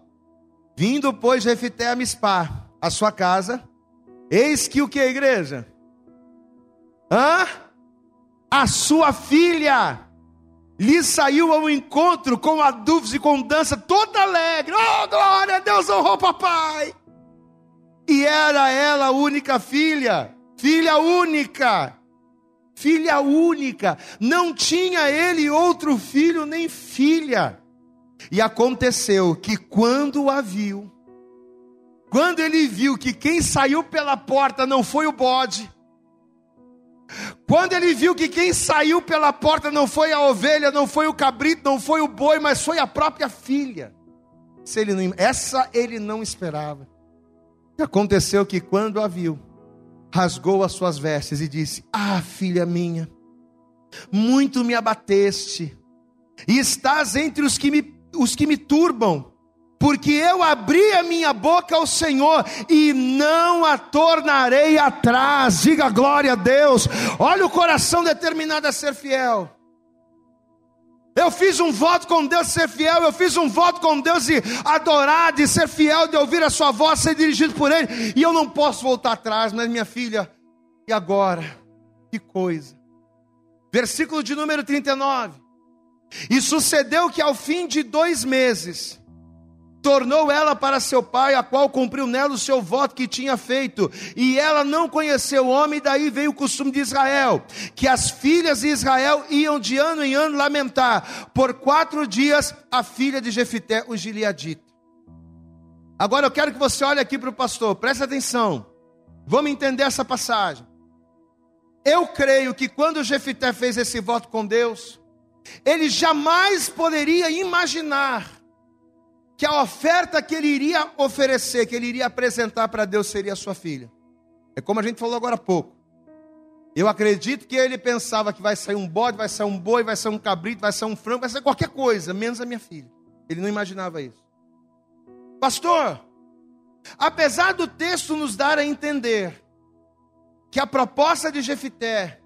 Vindo, pois, Jefité a Mispá, a sua casa, eis que o que, igreja? Hã? A sua filha lhe saiu ao encontro com adubos e com dança, toda alegre. Oh, glória a Deus, honrou papai. E era ela a única filha, filha única filha única, não tinha ele outro filho nem filha. E aconteceu que quando a viu, quando ele viu que quem saiu pela porta não foi o bode, quando ele viu que quem saiu pela porta não foi a ovelha, não foi o cabrito, não foi o boi, mas foi a própria filha. Se ele não, essa ele não esperava. E aconteceu que quando a viu, rasgou as suas vestes e disse: Ah, filha minha, muito me abateste, e estás entre os que me, os que me turbam, porque eu abri a minha boca ao Senhor e não a tornarei atrás. Diga glória a Deus. Olha o coração determinado a ser fiel. Eu fiz um voto com Deus de ser fiel, eu fiz um voto com Deus de adorar, de ser fiel, de ouvir a sua voz, ser dirigido por Ele, e eu não posso voltar atrás, mas minha filha, e agora? Que coisa. Versículo de número 39. E sucedeu que ao fim de dois meses, tornou ela para seu pai, a qual cumpriu nela o seu voto que tinha feito, e ela não conheceu o homem, daí veio o costume de Israel, que as filhas de Israel iam de ano em ano lamentar, por quatro dias, a filha de Jefité, o Gileadita. Agora eu quero que você olhe aqui para o pastor, preste atenção. Vamos entender essa passagem. Eu creio que quando Jefité fez esse voto com Deus, ele jamais poderia imaginar que a oferta que ele iria oferecer, que ele iria apresentar para Deus seria sua filha. É como a gente falou agora há pouco. Eu acredito que ele pensava que vai sair um bode, vai sair um boi, vai sair um cabrito, vai sair um frango, vai sair qualquer coisa, menos a minha filha. Ele não imaginava isso. Pastor, apesar do texto nos dar a entender que a proposta de Jefité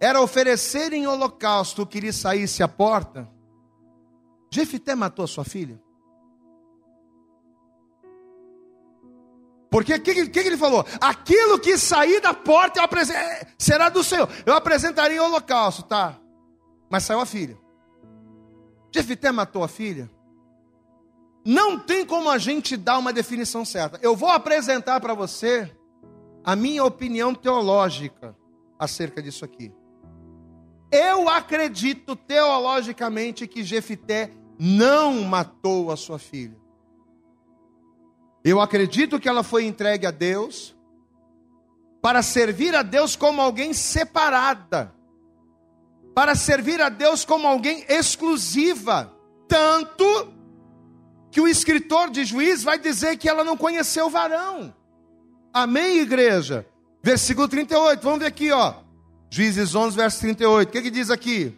era oferecer em holocausto o que lhe saísse à porta, Jefité matou a sua filha? Porque o que, que, ele falou? Aquilo que sair da porta é, será do Senhor. Eu apresentaria em holocausto, tá? Mas saiu a filha. Jefité matou a filha? Não tem como a gente dar uma definição certa. Eu vou apresentar para você a minha opinião teológica acerca disso aqui. Eu acredito teologicamente que Jefité não matou a sua filha. Eu acredito que ela foi entregue a Deus para servir a Deus como alguém separada, para servir a Deus como alguém exclusiva, tanto que o escritor de Juiz vai dizer que ela não conheceu o varão. Amém, igreja? Versículo 38, vamos ver aqui, ó. Juízes 11, verso 38. O que, que diz aqui?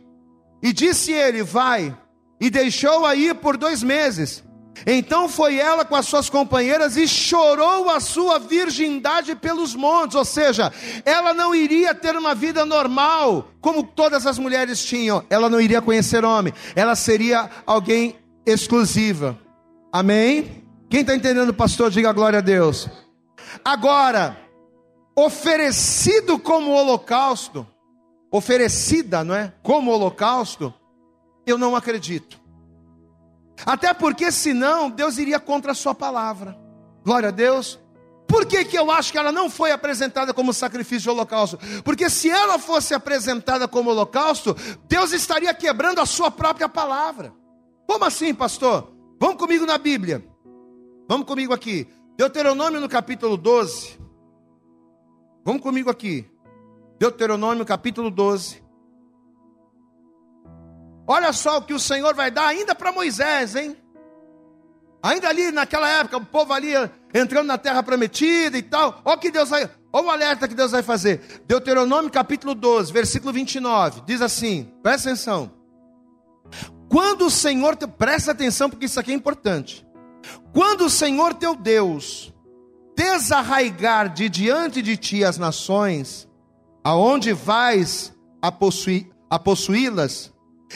E disse ele: Vai, e deixou-a ir por dois meses. Então foi ela com as suas companheiras e chorou a sua virgindade pelos montes, ou seja, ela não iria ter uma vida normal, como todas as mulheres tinham, ela não iria conhecer homem, ela seria alguém exclusiva. Amém? Quem está entendendo, pastor, diga glória a Deus. Agora, oferecido como holocausto, oferecida, não é? Como holocausto, eu não acredito. Até porque senão Deus iria contra a sua palavra. Glória a Deus. Por que, que eu acho que ela não foi apresentada como sacrifício de holocausto? Porque se ela fosse apresentada como holocausto, Deus estaria quebrando a sua própria palavra. Como assim, pastor? Vamos comigo na Bíblia. Vamos comigo aqui. Deuteronômio no capítulo 12. Vamos comigo aqui. Deuteronômio capítulo 12. Olha só o que o Senhor vai dar ainda para Moisés, hein? Ainda ali naquela época, o povo ali entrando na terra prometida e tal. Olha que Deus vai, olha o alerta que Deus vai fazer. Deuteronômio capítulo 12, versículo 29, diz assim: presta atenção. Quando o Senhor, te... presta atenção porque isso aqui é importante. Quando o Senhor teu Deus desarraigar de diante de ti as nações, aonde vais a, a possuí-las,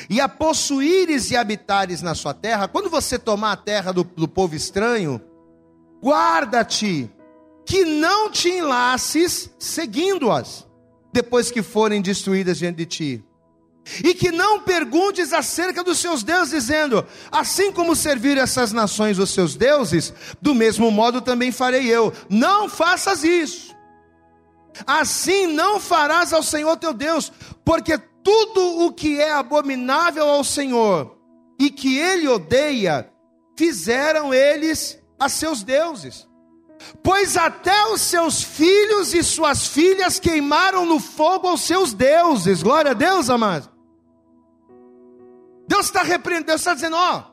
e a possuíres e habitares na sua terra, quando você tomar a terra do, do povo estranho, guarda-te que não te enlaces seguindo-as, depois que forem destruídas diante de ti. E que não perguntes acerca dos seus deuses, dizendo: Assim como servir essas nações os seus deuses, do mesmo modo também farei eu. Não faças isso. Assim não farás ao Senhor teu Deus, porque tudo o que é abominável ao Senhor e que ele odeia, fizeram eles a seus deuses. Pois até os seus filhos e suas filhas queimaram no fogo aos seus deuses. Glória a Deus, amados. Deus está repreendendo, Deus está dizendo: ó,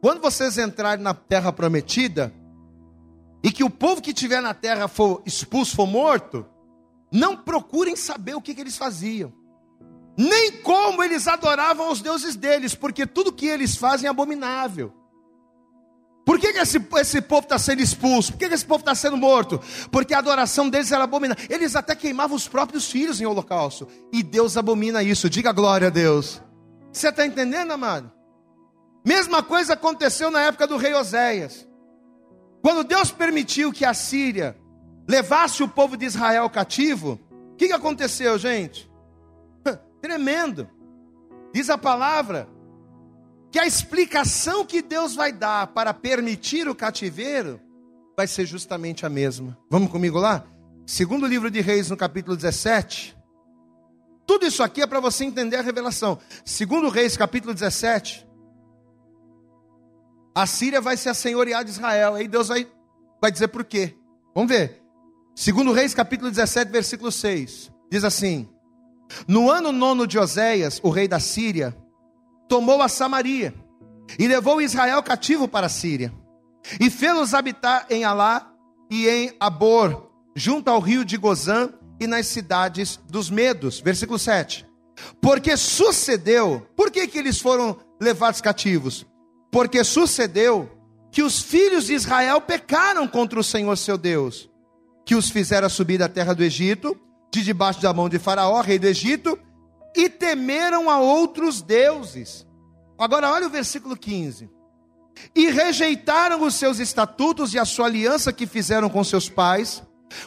quando vocês entrarem na terra prometida, e que o povo que estiver na terra for expulso, for morto, não procurem saber o que, que eles faziam nem como eles adoravam os deuses deles, porque tudo que eles fazem é abominável. Por que, que esse, esse povo está sendo expulso? Por que, que esse povo está sendo morto? Porque a adoração deles era abominável. Eles até queimavam os próprios filhos em holocausto. E Deus abomina isso. Diga glória a Deus. Você está entendendo, amado? Mesma coisa aconteceu na época do rei Oséias. Quando Deus permitiu que a Síria levasse o povo de Israel cativo, o que, que aconteceu, gente? Tremendo. Diz a palavra que a explicação que Deus vai dar para permitir o cativeiro vai ser justamente a mesma. Vamos comigo lá? Segundo livro de Reis, no capítulo 17. Tudo isso aqui é para você entender a revelação. Segundo Reis, capítulo 17. a Síria vai se assenhorear de Israel. Aí Deus vai, vai dizer por quê. Vamos ver. Segundo Reis, capítulo 17, versículo 6. Diz assim: No ano nono de Oséias, o rei da Síria, tomou a Samaria e levou Israel cativo para a Síria. E fê-los habitar em Alá e em Abor, junto ao rio de Gozã e nas cidades dos Medos. Versículo 7. Porque sucedeu, por que, que eles foram levados cativos? Porque sucedeu que os filhos de Israel pecaram contra o Senhor seu Deus, que os fizera subir da terra do Egito, de debaixo da mão de Faraó, rei do Egito, e temeram a outros deuses. Agora olha o versículo 15. E rejeitaram os seus estatutos e a sua aliança que fizeram com seus pais,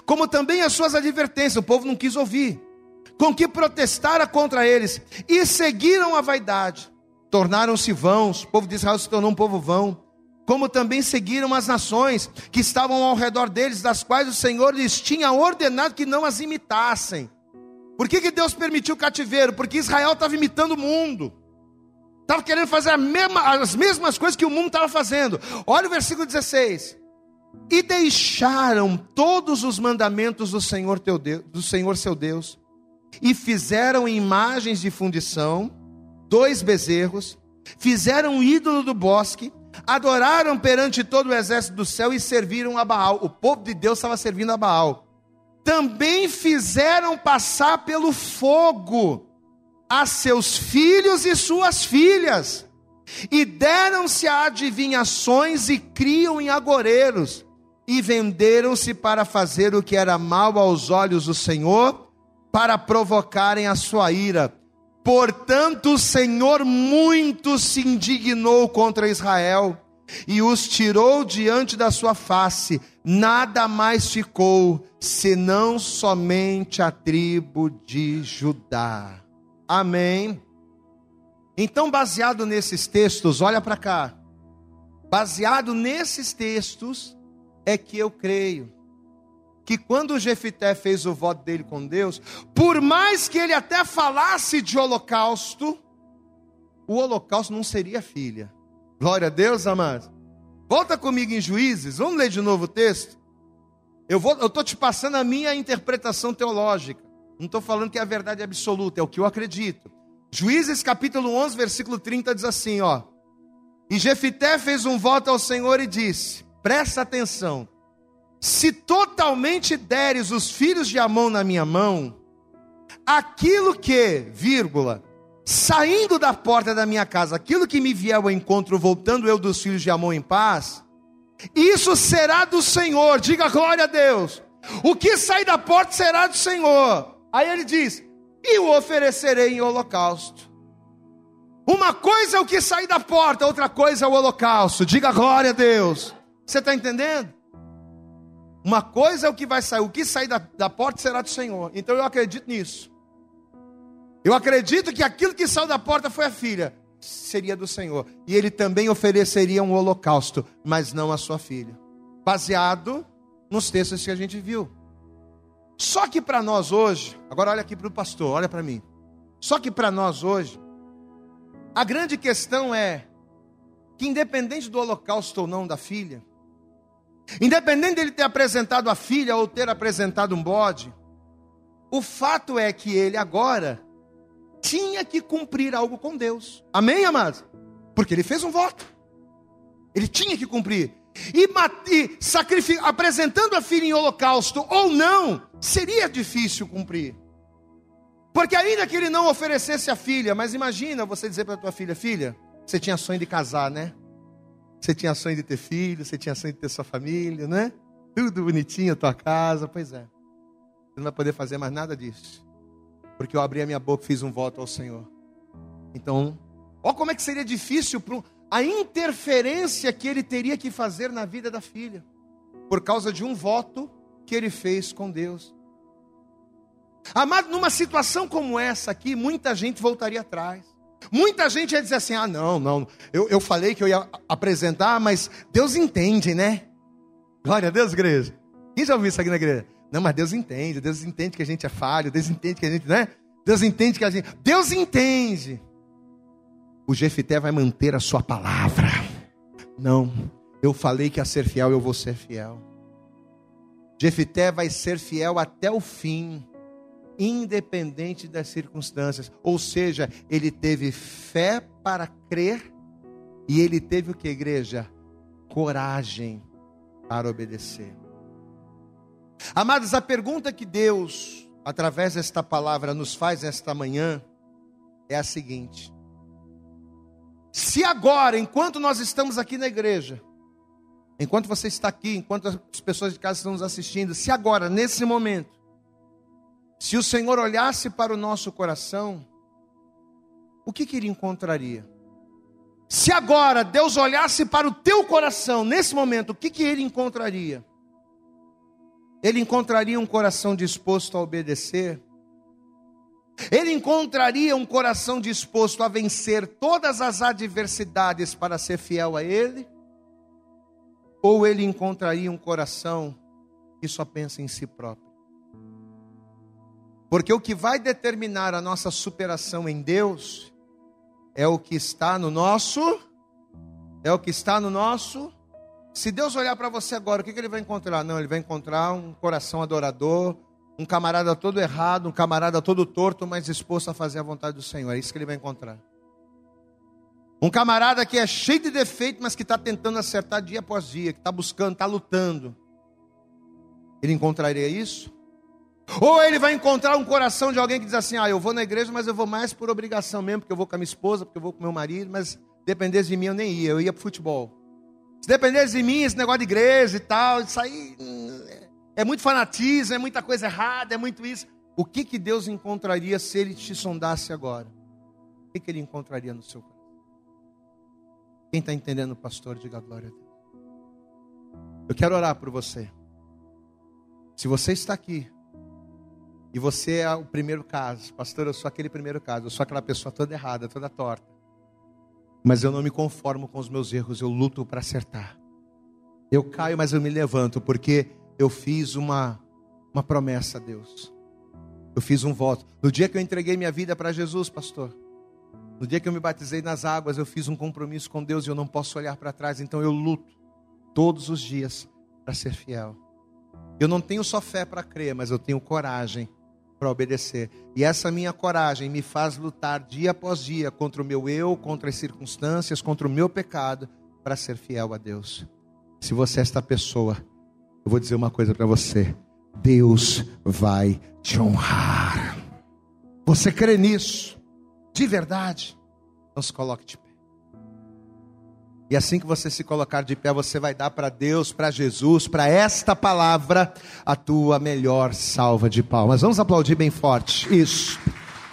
como também as suas advertências, o povo não quis ouvir, com que protestara contra eles, e seguiram a vaidade. Tornaram-se vãos, o povo de Israel se tornou um povo vão, como também seguiram as nações que estavam ao redor deles, das quais o Senhor lhes tinha ordenado que não as imitassem. Por que, que Deus permitiu o cativeiro? Porque Israel estava imitando o mundo, estava querendo fazer mesma, as mesmas coisas que o mundo estava fazendo. Olha o versículo 16. E deixaram todos os mandamentos do Senhor teu Deus, do Senhor seu Deus, e fizeram imagens de fundição dois bezerros, fizeram um ídolo do bosque, adoraram perante todo o exército do céu e serviram a Baal. O povo de Deus estava servindo a Baal. Também fizeram passar pelo fogo a seus filhos e suas filhas, e deram-se a adivinhações e criam em agoreiros, e venderam-se para fazer o que era mal aos olhos do Senhor, para provocarem a sua ira. Portanto, o Senhor muito se indignou contra Israel e os tirou diante da sua face. Nada mais ficou senão somente a tribo de Judá. Amém. Então, baseado nesses textos, olha para cá. Baseado nesses textos é que eu creio que quando Jefité fez o voto dele com Deus, por mais que ele até falasse de holocausto, o holocausto não seria filha. Glória a Deus, amados. Volta comigo em Juízes, vamos ler de novo o texto. Eu estou te passando a minha interpretação teológica. Não estou falando que é a verdade absoluta, é o que eu acredito. Juízes capítulo 11, versículo 30 diz assim, ó. E Jefité fez um voto ao Senhor e disse: Presta atenção. Se totalmente deres os filhos de Amon na minha mão, aquilo que, vírgula, saindo da porta da minha casa, aquilo que me vier ao encontro, voltando eu dos filhos de Amon em paz, isso será do Senhor, diga glória a Deus. O que sair da porta será do Senhor. Aí ele diz: E o oferecerei em holocausto. Uma coisa é o que sair da porta, outra coisa é o holocausto. Diga glória a Deus. Você está entendendo? Uma coisa é o que vai sair, o que sair da, da porta será do Senhor. Então eu acredito nisso. Eu acredito que aquilo que saiu da porta foi a filha, seria do Senhor. E ele também ofereceria um holocausto, mas não a sua filha. Baseado nos textos que a gente viu. Só que para nós hoje, agora olha aqui para o pastor, olha para mim. Só que para nós hoje, a grande questão é que, independente do holocausto ou não da filha, Independente dele ter apresentado a filha ou ter apresentado um bode, o fato é que ele agora tinha que cumprir algo com Deus. Amém, amados? Porque ele fez um voto. Ele tinha que cumprir. E, e apresentando a filha em holocausto ou não, seria difícil cumprir. Porque ainda que ele não oferecesse a filha, mas imagina você dizer para tua filha, filha, você tinha sonho de casar, né? Você tinha sonho de ter filho, você tinha sonho de ter sua família, né? Tudo bonitinho, a tua casa, pois é. Você não vai poder fazer mais nada disso. Porque eu abri a minha boca e fiz um voto ao Senhor. Então, olha como é que seria difícil a interferência que ele teria que fazer na vida da filha. Por causa de um voto que ele fez com Deus. Amado, numa situação como essa aqui, muita gente voltaria atrás. Muita gente ia dizer assim: ah, não, não, eu, eu falei que eu ia apresentar, mas Deus entende, né? Glória a Deus, igreja. Quem já ouviu isso aqui na igreja? Não, mas Deus entende, Deus entende que a gente é falho, Deus entende que a gente, né? Deus entende que a gente. Deus entende. O Jefité vai manter a sua palavra. Não, eu falei que a ser fiel, eu vou ser fiel. Jefité vai ser fiel até o fim, independente das circunstâncias. Ou seja, ele teve fé para crer e ele teve o que, igreja? Coragem para obedecer. Amados, a pergunta que Deus, através desta palavra, nos faz esta manhã é a seguinte: se agora, enquanto nós estamos aqui na igreja, enquanto você está aqui, enquanto as pessoas de casa estão nos assistindo, se agora, nesse momento, se o Senhor olhasse para o nosso coração, o que, que ele encontraria? Se agora Deus olhasse para o teu coração, nesse momento, o que, que ele encontraria? Ele encontraria um coração disposto a obedecer? Ele encontraria um coração disposto a vencer todas as adversidades para ser fiel a Ele? Ou ele encontraria um coração que só pensa em si próprio? Porque o que vai determinar a nossa superação em Deus é o que está no nosso, é o que está no nosso. Se Deus olhar para você agora, o que, que ele vai encontrar? Não, ele vai encontrar um coração adorador, um camarada todo errado, um camarada todo torto, mas disposto a fazer a vontade do Senhor. É isso que ele vai encontrar. Um camarada que é cheio de defeito, mas que está tentando acertar dia após dia, que está buscando, está lutando. Ele encontraria isso? Ou ele vai encontrar um coração de alguém que diz assim: Ah, eu vou na igreja, mas eu vou mais por obrigação mesmo, porque eu vou com a minha esposa, porque eu vou com meu marido, mas dependesse de mim eu nem ia, eu ia para futebol. Se dependesse de mim, esse negócio de igreja e tal, isso aí hum, é muito fanatismo, é muita coisa errada, é muito isso. O que, que Deus encontraria se Ele te sondasse agora? O que, que Ele encontraria no seu coração? Quem está entendendo, pastor, diga glória a Deus. Eu quero orar por você. Se você está aqui e você é o primeiro caso, pastor, eu sou aquele primeiro caso, eu sou aquela pessoa toda errada, toda torta. Mas eu não me conformo com os meus erros, eu luto para acertar. Eu caio, mas eu me levanto, porque eu fiz uma, uma promessa a Deus. Eu fiz um voto. No dia que eu entreguei minha vida para Jesus, pastor, no dia que eu me batizei nas águas, eu fiz um compromisso com Deus e eu não posso olhar para trás, então eu luto todos os dias para ser fiel. Eu não tenho só fé para crer, mas eu tenho coragem para obedecer. E essa minha coragem me faz lutar dia após dia contra o meu eu, contra as circunstâncias, contra o meu pecado, para ser fiel a Deus. Se você é esta pessoa, eu vou dizer uma coisa para você: Deus vai te honrar. Você crê nisso? De verdade? Então se coloque de pé. E assim que você se colocar de pé, você vai dar para Deus, para Jesus, para esta palavra, a tua melhor salva de palmas. Vamos aplaudir bem forte. Isso.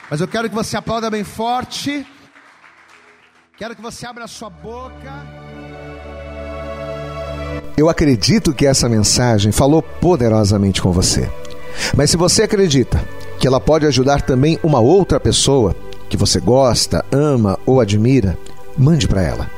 Mas eu quero que você aplauda bem forte. Quero que você abra a sua boca. Eu acredito que essa mensagem falou poderosamente com você. Mas se você acredita que ela pode ajudar também uma outra pessoa que você gosta, ama ou admira, mande para ela.